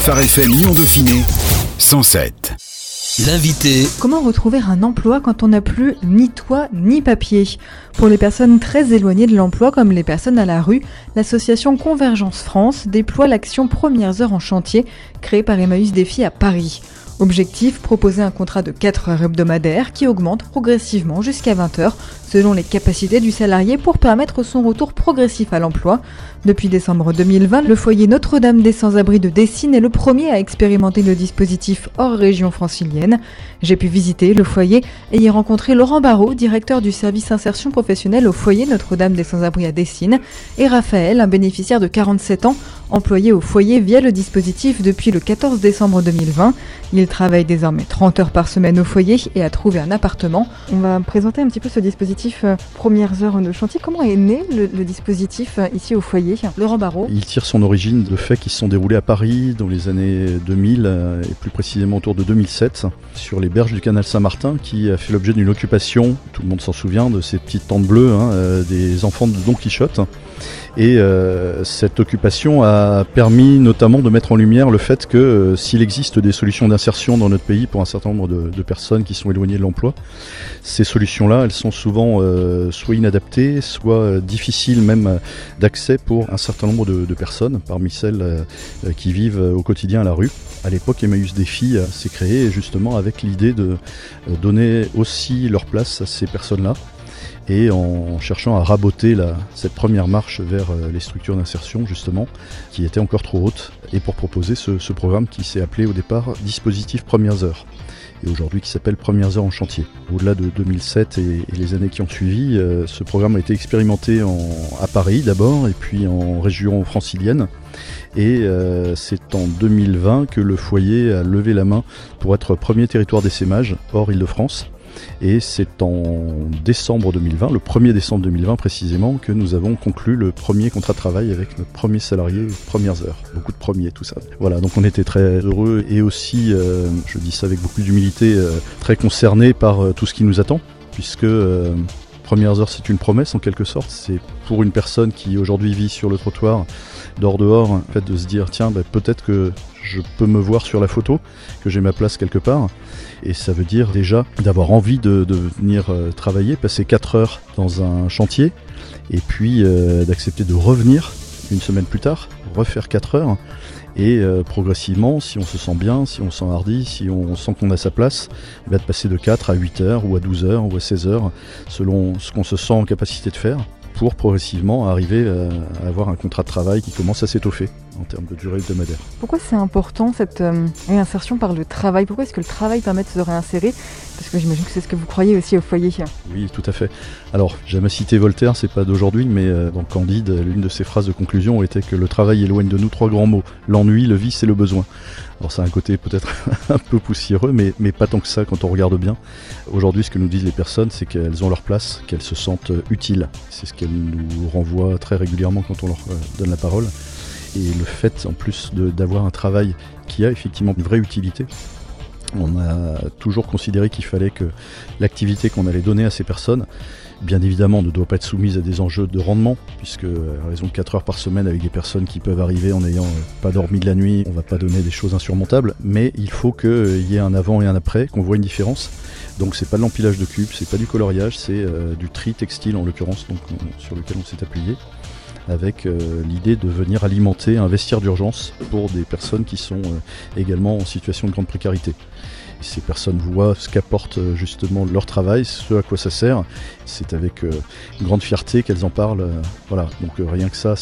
Phare FM Lyon Dauphiné 107. L'invité. Comment retrouver un emploi quand on n'a plus ni toit ni papier? Pour les personnes très éloignées de l'emploi, comme les personnes à la rue, l'association Convergence France déploie l'action Premières heures en chantier, créée par Emmaüs Défi à Paris. Objectif, proposer un contrat de 4 heures hebdomadaires qui augmente progressivement jusqu'à 20 heures selon les capacités du salarié pour permettre son retour progressif à l'emploi. Depuis décembre 2020, le foyer Notre-Dame des Sans-Abri de Dessine est le premier à expérimenter le dispositif hors région francilienne. J'ai pu visiter le foyer et y rencontrer Laurent Barrault, directeur du service insertion professionnelle au foyer Notre-Dame des Sans-Abri à Dessine, et Raphaël, un bénéficiaire de 47 ans, employé au foyer via le dispositif depuis le 14 décembre 2020. Il travaille désormais 30 heures par semaine au foyer et a trouvé un appartement. On va présenter un petit peu ce dispositif euh, Premières heures de chantier. Comment est né le, dispositif euh, ici au foyer? Laurent Barrault. Il tire son origine de faits qui se sont déroulés à Paris dans les années 2000 euh, et plus précisément autour de 2007 sur les berges du canal Saint-Martin qui a fait l'objet d'une occupation, tout le monde s'en souvient, de ces petites tentes bleues hein, des enfants de Don Quichotte. Et cette occupation a permis notamment de mettre en lumière le fait que s'il existe des solutions d'insertion dans notre pays pour un certain nombre de personnes qui sont éloignées de l'emploi, ces solutions-là, elles sont souvent euh, soit inadaptées, soit difficiles même d'accès pour un certain nombre de, personnes, parmi celles qui vivent au quotidien à la rue. À l'époque, Emmaüs Défi s'est créé justement avec l'idée de donner aussi leur place à ces personnes-là et en cherchant à raboter cette première marche vers les structures d'insertion justement, qui était encore trop haute, et pour proposer ce programme qui s'est appelé au départ Dispositif Premières Heures et aujourd'hui qui s'appelle Premières Heures en chantier. Au-delà de 2007 et, les années qui ont suivi, euh, ce programme a été expérimenté en, à Paris d'abord et puis en région francilienne. Et euh, c'est en 2020 que le foyer a levé la main pour être premier territoire d'essaimage hors Île-de-France. Et c'est en décembre 2020, le 1er décembre 2020 précisément, que nous avons conclu le premier contrat de travail avec notre premier salarié, premières heures. Beaucoup de premiers, tout ça. Voilà, donc on était très heureux et aussi, euh, je dis ça avec beaucoup d'humilité, euh, très concernés par euh, tout ce qui nous attend, puisque premières heures, c'est une promesse en quelque sorte. C'est pour une personne qui aujourd'hui vit sur le trottoir, dehors dehors, en fait, de se dire tiens, bah, peut-être que je peux me voir sur la photo, que j'ai ma place quelque part. Et ça veut dire déjà d'avoir envie de, de venir euh, travailler, passer 4 heures dans un chantier, et puis euh, d'accepter de revenir une semaine plus tard, refaire 4 heures. Et euh, progressivement, si on se sent bien, si on s'enhardit, si on sent qu'on a sa place, bah, de passer de 4 à 8 heures, ou à 12 heures, ou à 16 heures, selon ce qu'on se sent en capacité de faire pour progressivement arriver à avoir un contrat de travail qui commence à s'étoffer en termes de durée hebdomadaire. Pourquoi c'est important cette euh, réinsertion par le travail? Pourquoi est-ce que le travail permet de se réinsérer? Parce que j'imagine que c'est ce que vous croyez aussi au foyer. Oui, tout à fait. Alors, jamais cité Voltaire, c'est pas d'aujourd'hui, mais euh, dans Candide, l'une de ses phrases de conclusion était que le travail éloigne de nous trois grands mots l'ennui, le vice et le besoin. Alors, ça a un côté peut-être un peu poussiéreux, mais, mais pas tant que ça quand on regarde bien. Aujourd'hui, ce que nous disent les personnes, c'est qu'elles ont leur place, qu'elles se sentent utiles. C'est ce qu'elles nous renvoient très régulièrement quand on leur euh, donne la parole et le fait en plus d'avoir un travail qui a effectivement une vraie utilité. On a toujours considéré qu'il fallait que l'activité qu'on allait donner à ces personnes, bien évidemment, ne doit pas être soumise à des enjeux de rendement, puisque à raison de 4 heures par semaine avec des personnes qui peuvent arriver en n'ayant pas dormi de la nuit, on va pas donner des choses insurmontables, mais il faut qu'il y ait un avant et un après, qu'on voit une différence. Donc c'est pas de l'empilage de cubes, c'est pas du coloriage, c'est euh, du tri textile en l'occurrence, sur lequel on s'est appuyé avec euh, l'idée de venir alimenter un vestiaire d'urgence pour des personnes qui sont euh, également en situation de grande précarité. Ces personnes voient ce qu'apporte euh, justement leur travail, ce à quoi ça sert. C'est avec grande fierté qu'elles en parlent. Voilà, donc rien que ça.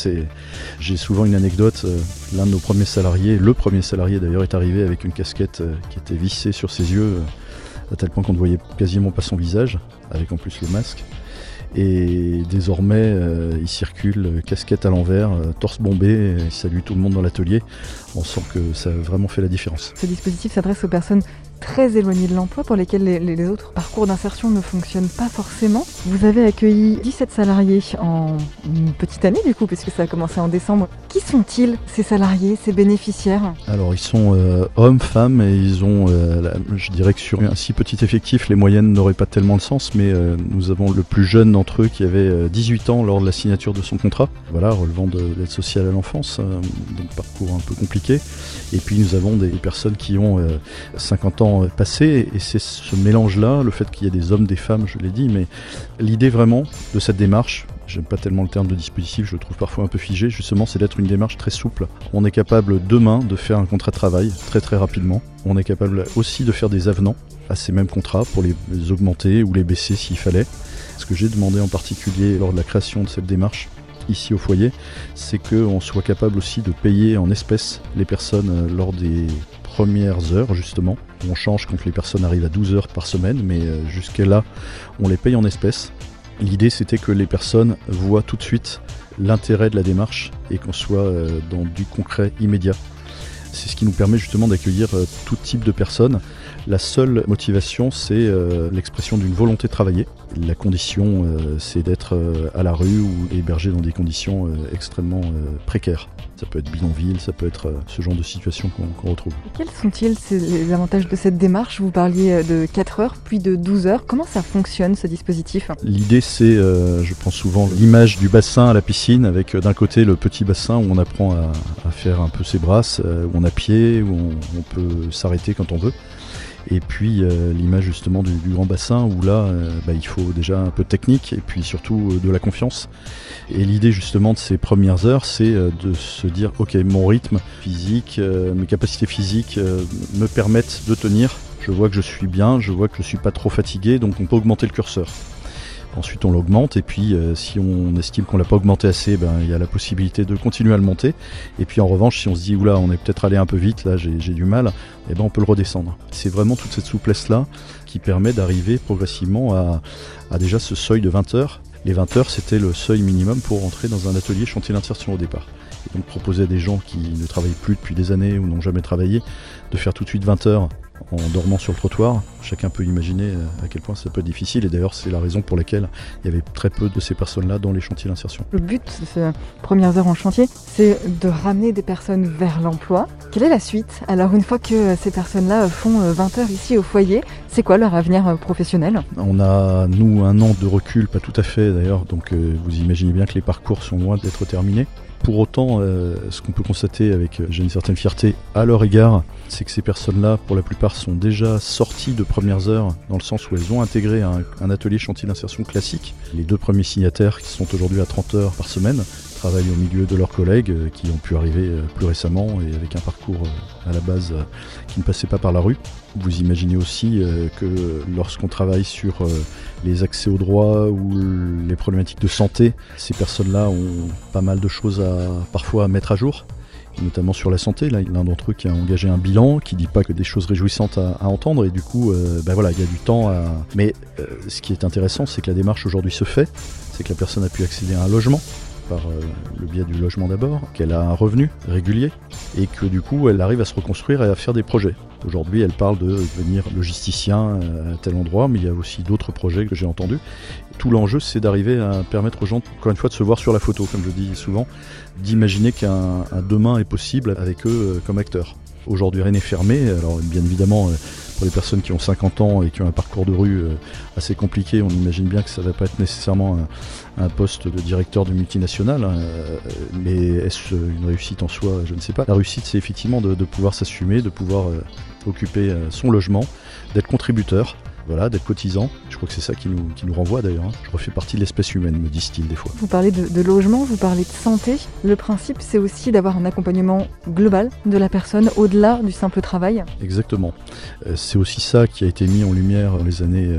J'ai souvent une anecdote. L'un de nos premiers salariés, le premier salarié d'ailleurs, est arrivé avec une casquette qui était vissée sur ses yeux, à tel point qu'on ne voyait quasiment pas son visage, avec en plus le masque. Et désormais, euh, il circule casquette à l'envers, euh, torse bombé, il salue tout le monde dans l'atelier. On sent que ça a vraiment fait la différence. Ce dispositif s'adresse aux personnes très éloignés de l'emploi, pour lesquels les, autres parcours d'insertion ne fonctionnent pas forcément. Vous avez accueilli 17 salariés en une petite année du coup, puisque ça a commencé en décembre. Qui sont-ils, ces salariés, ces bénéficiaires? Alors ils sont euh, hommes, femmes, et ils ont, euh, je dirais que sur un si petit effectif, les moyennes n'auraient pas tellement de sens, mais euh, nous avons le plus jeune d'entre eux qui avait 18 ans lors de la signature de son contrat, voilà, relevant de l'aide sociale à l'enfance, donc parcours un peu compliqué. Et puis nous avons des personnes qui ont 50 ans passés, et c'est ce mélange-là, le fait qu'il y ait des hommes, des femmes, je l'ai dit, mais l'idée vraiment de cette démarche, j'aime pas tellement le terme de dispositif, je le trouve parfois un peu figé, justement, c'est d'être une démarche très souple. On est capable demain de faire un contrat de travail très très rapidement. On est capable aussi de faire des avenants à ces mêmes contrats pour les augmenter ou les baisser s'il fallait. Ce que j'ai demandé en particulier lors de la création de cette démarche, ici au foyer, c'est qu'on soit capable aussi de payer en espèces les personnes euh, lors des premières heures justement. On change quand les personnes arrivent à 12 heures par semaine, mais euh, jusqu'à là, on les paye en espèces. L'idée c'était que les personnes voient tout de suite l'intérêt de la démarche et qu'on soit euh, dans du concret immédiat. C'est ce qui nous permet justement d'accueillir tout type de personnes la seule motivation, c'est euh, l'expression d'une volonté de travailler. La condition, euh, c'est d'être euh, à la rue ou hébergé dans des conditions extrêmement précaires. Ça peut être bidonville, ça peut être ce genre de situation qu'on retrouve. quels sont-ils les avantages de cette démarche? Vous parliez de 4 heures, puis de 12 heures. Comment ça fonctionne ce dispositif? L'idée, c'est, je prends souvent l'image du bassin à la piscine, avec d'un côté le petit bassin où on apprend à, faire un peu ses brasses, où on a pied, où on peut s'arrêter quand on veut. Et puis euh, l'image justement du, grand bassin où là, euh, bah, il faut déjà un peu de technique et puis surtout euh, de la confiance. Et l'idée justement de ces premières heures, c'est de se dire, ok, mon rythme physique, mes capacités physiques me permettent de tenir. Je vois que je suis bien, je vois que je suis pas trop fatigué, donc on peut augmenter le curseur. Ensuite, on l'augmente et puis euh, si on estime qu'on l'a pas augmenté assez, ben, il y a la possibilité de continuer à le monter. Et puis en revanche, si on se dit oula, on est peut-être allé un peu vite, là j'ai du mal, eh ben, on peut le redescendre. C'est vraiment toute cette souplesse là qui permet d'arriver progressivement à, déjà ce seuil de 20 heures. Les 20 heures, c'était le seuil minimum pour entrer dans un atelier chantier d'insertion au départ. Et donc proposer à des gens qui ne travaillent plus depuis des années ou n'ont jamais travaillé de faire tout de suite 20 heures en dormant sur le trottoir. Chacun peut imaginer euh, à quel point ça peut être difficile et d'ailleurs c'est la raison pour laquelle il y avait très peu de ces personnes-là dans les chantiers d'insertion. Le but de ces premières heures en chantier, c'est de ramener des personnes vers l'emploi. Quelle est la suite? Alors une fois que ces personnes-là font 20 euh, heures ici au foyer, c'est quoi leur avenir euh, professionnel? On a, nous, un an de recul, pas tout à fait d'ailleurs, donc vous imaginez bien que les parcours sont loin d'être terminés. Pour autant, euh, ce qu'on peut constater avec, euh, j'ai une certaine fierté à leur égard, c'est que ces personnes-là, pour la plupart, sont déjà sorties de premières heures, dans le sens où elles ont intégré un, atelier chantier d'insertion classique. Les deux premiers signataires, qui sont aujourd'hui à 30 heures par semaine, travaillent au milieu de leurs collègues euh, qui ont pu arriver plus récemment et avec un parcours à la base qui ne passait pas par la rue. Vous imaginez aussi que lorsqu'on travaille sur les accès aux droits ou les problématiques de santé, ces personnes-là ont pas mal de choses à parfois mettre à jour notamment sur la santé. Là, l'un d'entre eux qui a engagé un bilan, qui dit pas que des choses réjouissantes à, entendre, et du coup, ben voilà, il y a du temps à. Mais ce qui est intéressant, c'est que la démarche aujourd'hui se fait, c'est que la personne a pu accéder à un logement, par euh, le biais du logement d'abord, qu'elle a un revenu régulier et que du coup elle arrive à se reconstruire et à faire des projets. Aujourd'hui elle parle de devenir logisticien euh, à tel endroit, mais il y a aussi d'autres projets que j'ai entendus. Tout l'enjeu c'est d'arriver à permettre aux gens, encore une fois, de se voir sur la photo, comme je dis souvent, d'imaginer qu'un demain est possible avec eux euh, comme acteurs. Aujourd'hui rien n'est fermé, alors bien évidemment pour les personnes qui ont 50 ans et qui ont un parcours de rue euh, assez compliqué, on imagine bien que ça ne va pas être nécessairement un, poste de directeur de multinationale. Hein, euh, mais est-ce une réussite en soi? Je ne sais pas. La réussite, c'est effectivement de, pouvoir s'assumer, de pouvoir euh, occuper son logement, d'être contributeur voilà, d'être cotisant. Je crois que c'est ça qui nous, qui nous renvoie d'ailleurs. Hein. Je refais partie de l'espèce humaine, me disent-ils des fois. Vous parlez de, logement, vous parlez de santé. Le principe, c'est aussi d'avoir un accompagnement global de la personne au-delà du simple travail. Exactement. Euh, c'est aussi ça qui a été mis en lumière dans les années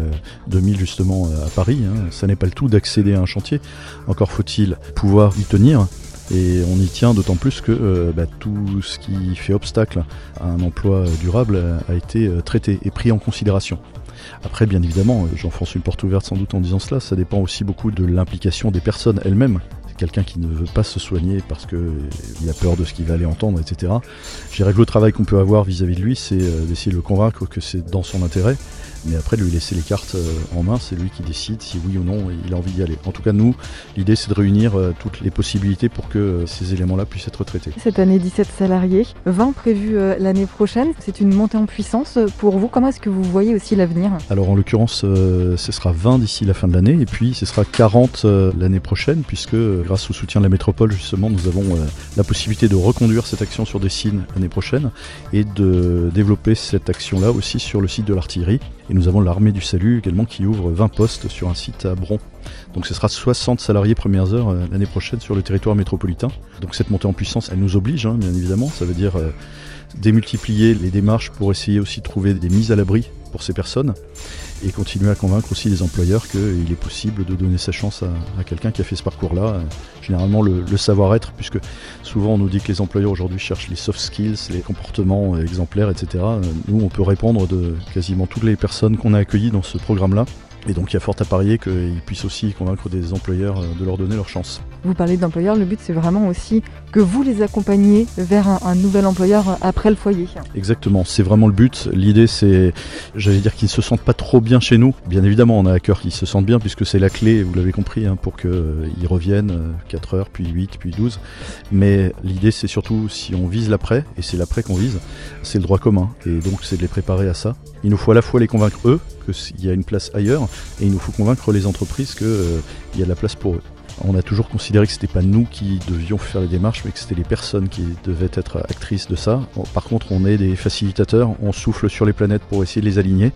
2000 euh, justement euh, à Paris. Hein. Ça n'est pas le tout d'accéder à un chantier. Encore faut-il pouvoir y tenir. Et on y tient d'autant plus que bah, tout ce qui fait obstacle à un emploi durable a été traité et pris en considération. Après, bien évidemment, j'enfonce une porte ouverte sans doute en disant cela, ça dépend aussi beaucoup de l'implication des personnes elles-mêmes. Quelqu'un qui ne veut pas se soigner parce qu'il a peur de ce qu'il va aller entendre, etc. Je dirais que le travail qu'on peut avoir vis-à-vis de lui, c'est d'essayer de le convaincre que c'est dans son intérêt mais après, de lui laisser les cartes euh, en main, c'est lui qui décide si oui ou non il a envie d'y aller. En tout cas, nous, l'idée, c'est de réunir euh, toutes les possibilités pour que euh, ces éléments-là puissent être traités. Cette année, 17 salariés, 20 prévus l'année prochaine. C'est une montée en puissance pour vous. Comment est-ce que vous voyez aussi l'avenir? Alors, en l'occurrence, ce sera 20 d'ici la fin de l'année, et puis ce sera 40 l'année prochaine, puisque grâce au soutien de la métropole, justement, nous avons la possibilité de reconduire cette action sur des signes l'année prochaine et de développer cette action-là aussi sur le site de l'artillerie. Et nous avons l'armée du salut également qui ouvre 20 postes sur un site à Bron. Donc ce sera 60 salariés premières heures euh, l'année prochaine sur le territoire métropolitain. Donc cette montée en puissance, elle nous oblige, hein, bien évidemment. Ça veut dire euh, démultiplier les démarches pour essayer aussi de trouver des mises à l'abri pour ces personnes et continuer à convaincre aussi les employeurs qu'il est possible de donner sa chance à, quelqu'un qui a fait ce parcours-là. Généralement le, savoir-être, puisque souvent on nous dit que les employeurs aujourd'hui cherchent les soft skills, les comportements exemplaires, etc. Nous, on peut répondre de quasiment toutes les personnes qu'on a accueillies dans ce programme-là. Et donc il y a fort à parier qu'ils puissent aussi convaincre des employeurs de leur donner leur chance. Vous parlez d'employeurs, le but c'est vraiment aussi que vous les accompagniez vers un, nouvel employeur après le foyer. Exactement, c'est vraiment le but. L'idée c'est, j'allais dire qu'ils se sentent pas trop bien chez nous. Bien évidemment, on a à cœur qu'ils se sentent bien puisque c'est la clé, vous l'avez compris, hein, pour qu'ils euh, reviennent 4 euh, heures, puis 8, puis 12. Mais l'idée c'est surtout si on vise l'après, et c'est l'après qu'on vise, c'est le droit commun. Et donc c'est de les préparer à ça. Il nous faut à la fois les convaincre eux qu'il y a une place ailleurs, et il nous faut convaincre les entreprises qu'il euh, y a de la place pour eux. On a toujours considéré que ce n'était pas nous qui devions faire les démarches, mais que c'était les personnes qui devaient être actrices de ça. Par contre, on est des facilitateurs, on souffle sur les planètes pour essayer de les aligner,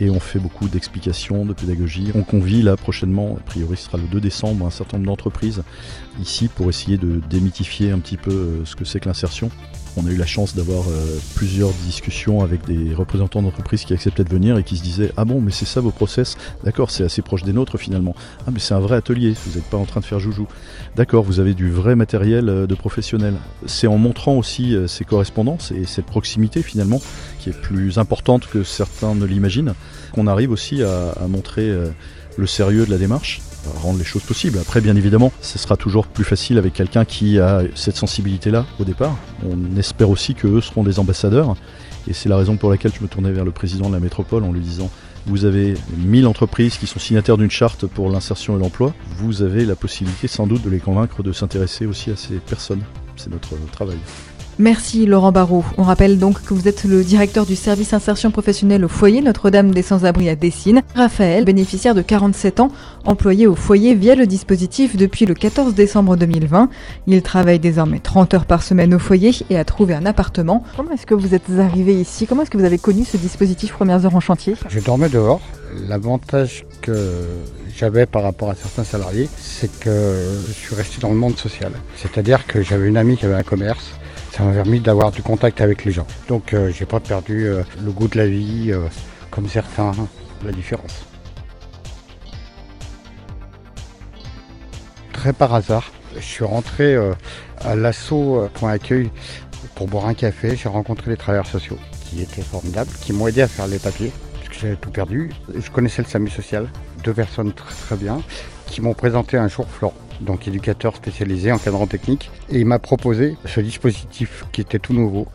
et on fait beaucoup d'explications, de pédagogie. On convie là prochainement, a priori ce sera le 2 décembre, un certain nombre d'entreprises ici pour essayer de démythifier un petit peu euh, ce que c'est que l'insertion. On a eu la chance d'avoir euh, plusieurs discussions avec des représentants d'entreprises qui acceptaient de venir et qui se disaient Ah bon, mais c'est ça vos process? D'accord, c'est assez proche des nôtres finalement. Ah, mais c'est un vrai atelier, vous n'êtes pas en train de faire joujou. D'accord, vous avez du vrai matériel euh, de professionnels. C'est en montrant aussi euh, ces correspondances et cette proximité finalement qui est plus importante que certains ne l'imaginent qu'on arrive aussi à montrer le sérieux de la démarche rendre les choses possibles. Après, bien évidemment, ce sera toujours plus facile avec quelqu'un qui a cette sensibilité-là au départ. On espère aussi qu'eux seront des ambassadeurs. Et c'est la raison pour laquelle je me tournais vers le président de la métropole en lui disant vous avez 1000 entreprises qui sont signataires d'une charte pour l'insertion et l'emploi. Vous avez la possibilité sans doute de les convaincre de s'intéresser aussi à ces personnes. C'est notre travail. Merci Laurent Barrault. On rappelle donc que vous êtes le directeur du service insertion professionnelle au foyer Notre-Dame des Sans-Abri à Dessines. Raphaël, bénéficiaire de 47 ans, employé au foyer via le dispositif depuis le 14 décembre 2020. Il travaille désormais 30 heures par semaine au foyer et a trouvé un appartement. Comment est-ce que vous êtes arrivé ici? Comment est-ce que vous avez connu ce dispositif Premières Heures en chantier? Je dormais dehors. L'avantage que j'avais par rapport à certains salariés, c'est que je suis resté dans le monde social. C'est-à-dire que j'avais une amie qui avait un commerce ça m'a permis d'avoir du contact avec les gens. Donc euh, j'ai pas perdu euh, le goût de la vie euh, comme certains, la différence. Très par hasard, je suis rentré à l'assaut point accueil pour boire un café. J'ai rencontré les travailleurs sociaux qui étaient formidables, qui m'ont aidé à faire les papiers puisque j'avais tout perdu. Je connaissais le SAMU social, deux personnes très très bien, qui m'ont présenté un jour Florent donc éducateur spécialisé en cadran technique. Et il m'a proposé ce dispositif qui était tout nouveau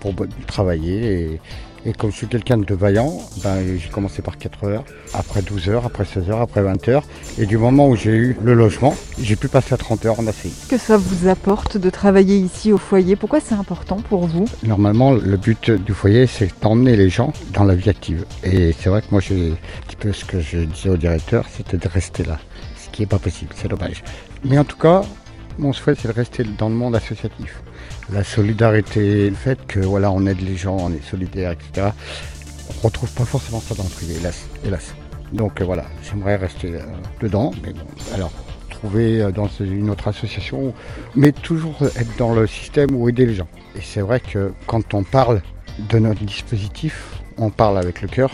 pour travailler. Et, comme je suis quelqu'un de vaillant, ben, j'ai commencé par 4 heures, après 12 heures, après 16 heures, après 20 heures. Et du moment où j'ai eu le logement, j'ai pu passer à 30 heures en ACI. Que ça vous apporte de travailler ici au foyer? Pourquoi c'est important pour vous? Normalement, le but du foyer, c'est d'emmener les gens dans la vie active. Et c'est vrai que moi, j'ai un petit peu ce que je disais au directeur, c'était de rester là qui n'est pas possible, c'est dommage. Mais en tout cas, mon souhait c'est de rester dans le monde associatif. La solidarité, le fait que voilà, on aide les gens, on est solidaire, etc. On retrouve pas forcément ça dans le privé, hélas. hélas. Donc euh, voilà, j'aimerais rester euh, dedans, mais bon, alors trouver euh, dans une autre association, mais toujours être dans le système où aider les gens. Et c'est vrai que quand on parle de notre dispositif, on parle avec le cœur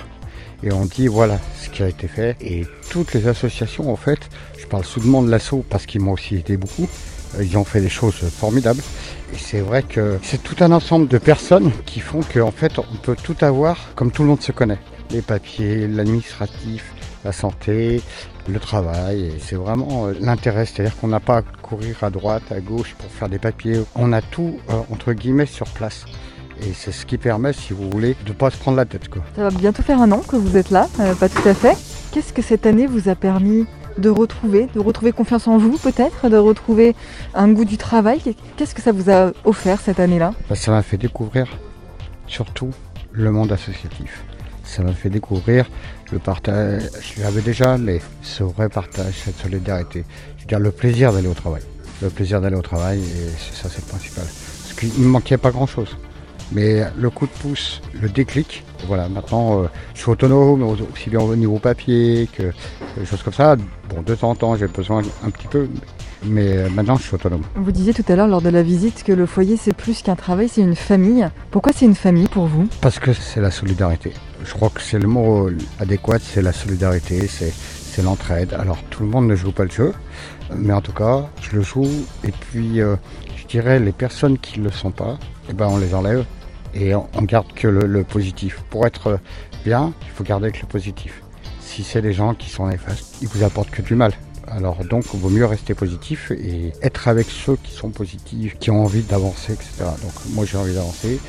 et on dit voilà ce qui a été fait. Et toutes les associations, en fait, je parle soudement de l'assaut parce qu'ils m'ont aussi aidé beaucoup. Euh, ils ont fait des choses formidables. Et c'est vrai que c'est tout un ensemble de personnes qui font qu'en fait, on peut tout avoir comme tout le monde se connaît. Les papiers, l'administratif, la santé, le travail. C'est vraiment euh, l'intérêt, c'est-à-dire qu'on n'a pas à courir à droite, à gauche pour faire des papiers. On a tout, euh, entre guillemets, sur place. Et c'est ce qui permet, si vous voulez, de ne pas se prendre la tête. Quoi. Ça va bientôt faire un an que vous êtes là, euh, pas tout à fait. Qu'est-ce que cette année vous a permis de retrouver, de retrouver confiance en vous peut-être, de retrouver un goût du travail? Qu'est-ce que ça vous a offert cette année-là? Bah, Ça m'a fait découvrir surtout le monde associatif. Ça m'a fait découvrir le partage, je l'avais déjà, mais ce vrai partage, cette solidarité. Je veux dire, le plaisir d'aller au travail. Le plaisir d'aller au travail, et ça, c'est le principal. Parce qu'il ne manquait pas grand-chose. Mais le coup de pouce, le déclic, voilà, maintenant euh, je suis autonome, aussi bien au niveau papier que des choses comme ça. Bon, de temps en temps, j'ai besoin un petit peu, mais euh, maintenant je suis autonome. Vous disiez tout à l'heure lors de la visite que le foyer c'est plus qu'un travail, c'est une famille. Pourquoi c'est une famille pour vous? Parce que c'est la solidarité. Je crois que c'est le mot adéquat, c'est la solidarité, c'est l'entraide. Alors tout le monde ne joue pas le jeu, mais en tout cas, je le joue. Et puis, euh, je dirais, les personnes qui ne le sont pas, eh ben, on les enlève et on, garde que le, positif. Pour être bien, il faut garder que le positif. Si c'est des gens qui sont néfastes, ils vous apportent que du mal. Alors donc, il vaut mieux rester positif et être avec ceux qui sont positifs, qui ont envie d'avancer, etc. Donc moi j'ai envie d'avancer.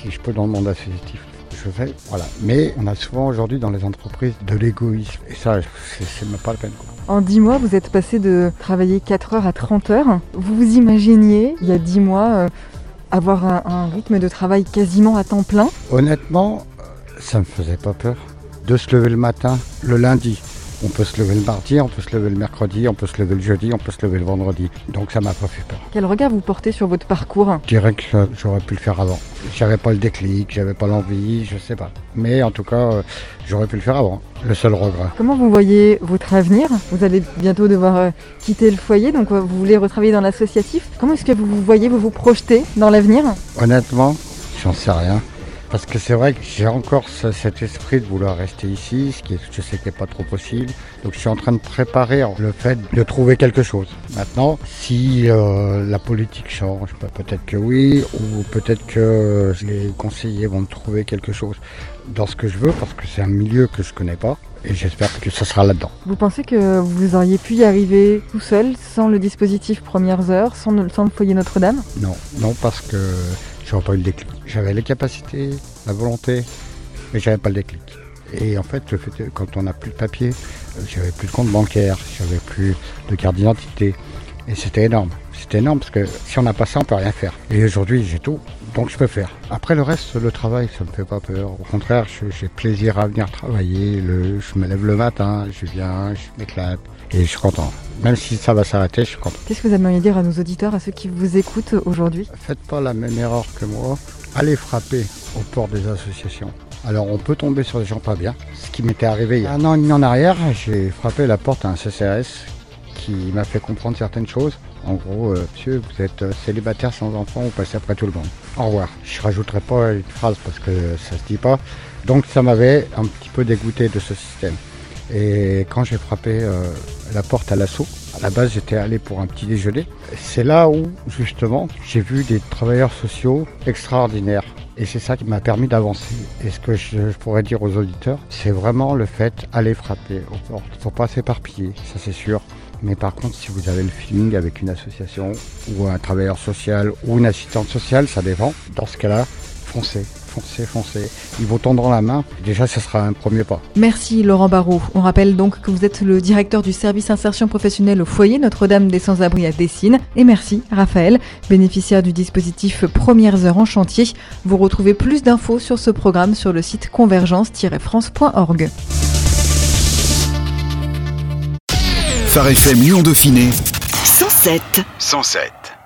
Si je peux dans le monde associatif, je fais. Voilà. Mais on a souvent aujourd'hui dans les entreprises de l'égoïsme. Et ça, c'est même pas la peine. En 10 mois, vous êtes passé de travailler 4 heures à 30 heures. Vous vous imaginiez, il y a 10 mois, euh, avoir un, rythme de travail quasiment à temps plein? Honnêtement, ça me faisait pas peur de se lever le matin, le lundi, on peut se lever le mardi, on peut se lever le mercredi, on peut se lever le jeudi, on peut se lever le vendredi. Donc ça m'a pas fait peur. Quel regard vous portez sur votre parcours Je dirais que j'aurais pu le faire avant. J'avais pas le déclic, j'avais pas l'envie, je sais pas. Mais en tout cas, euh, j'aurais pu le faire avant. Le seul regret. Comment vous voyez votre avenir? Vous allez bientôt devoir euh, quitter le foyer, donc euh, vous voulez retravailler dans l'associatif. Comment est-ce que vous vous voyez, vous vous projetez dans l'avenir? Honnêtement, j'en sais rien. Parce que c'est vrai que j'ai encore cet esprit de vouloir rester ici, ce qui je sais qui n'est pas trop possible. Donc je suis en train de préparer le fait de trouver quelque chose. Maintenant, si euh, la politique change, bah, peut-être que oui, ou peut-être que les conseillers vont me trouver quelque chose dans ce que je veux, parce que c'est un milieu que je connais pas. Et j'espère que ça sera là-dedans. Vous pensez que vous auriez pu y arriver tout seul, sans le dispositif Premières Heures, sans, sans le foyer Notre-Dame? Non, non, parce que j'aurais pas eu le déclic. J'avais les capacités, la volonté, mais j'avais pas le déclic. Et en fait, quand on n'a plus de papier, euh, j'avais plus de compte bancaire, j'avais plus de carte d'identité. Et c'était énorme. C'était énorme parce que si on n'a pas ça, on peut rien faire. Et aujourd'hui, j'ai tout, donc je peux faire. Après le reste, le travail, ça me fait pas peur. Au contraire, j'ai plaisir à venir travailler. Le, je me lève le matin, je viens, je m'éclate et je suis content. Même si ça va s'arrêter, je suis content. Qu'est-ce que vous aimeriez dire à nos auditeurs, à ceux qui vous écoutent aujourd'hui? Faites pas la même erreur que moi. Allez frapper aux portes des associations. Alors on peut tomber sur des gens pas bien. Ce qui m'était arrivé il y a un an et demi en arrière, j'ai frappé la porte à un CCRS qui m'a fait comprendre certaines choses. En gros, euh, monsieur, vous êtes euh, célibataire sans enfant, vous passez après tout le monde. Au revoir. Je rajouterai pas une phrase parce que ça se dit pas. Donc ça m'avait un petit peu dégoûté de ce système. Et quand j'ai frappé euh, la porte à l'assaut, à la base j'étais allé pour un petit déjeuner. C'est là où justement j'ai vu des travailleurs sociaux extraordinaires. Et c'est ça qui m'a permis d'avancer. Et ce que je, pourrais dire aux auditeurs, c'est vraiment le fait d'aller frapper aux portes. Il ne faut pas s'éparpiller, ça c'est sûr. Mais par contre, si vous avez le feeling avec une association ou un travailleur social ou une assistante sociale, ça dépend. Dans ce cas-là, foncez foncez, foncez. Ils vous tendront la main. Déjà, ce sera un premier pas. Merci Laurent Barrault. On rappelle donc que vous êtes le directeur du service insertion professionnelle au foyer Notre-Dame des Sans-Abri à Dessines. Et merci Raphaël, bénéficiaire du dispositif Premières Heures en chantier. Vous retrouvez plus d'infos sur ce programme sur le site convergence-france.org. Phare FM Lyon Dauphiné 107 107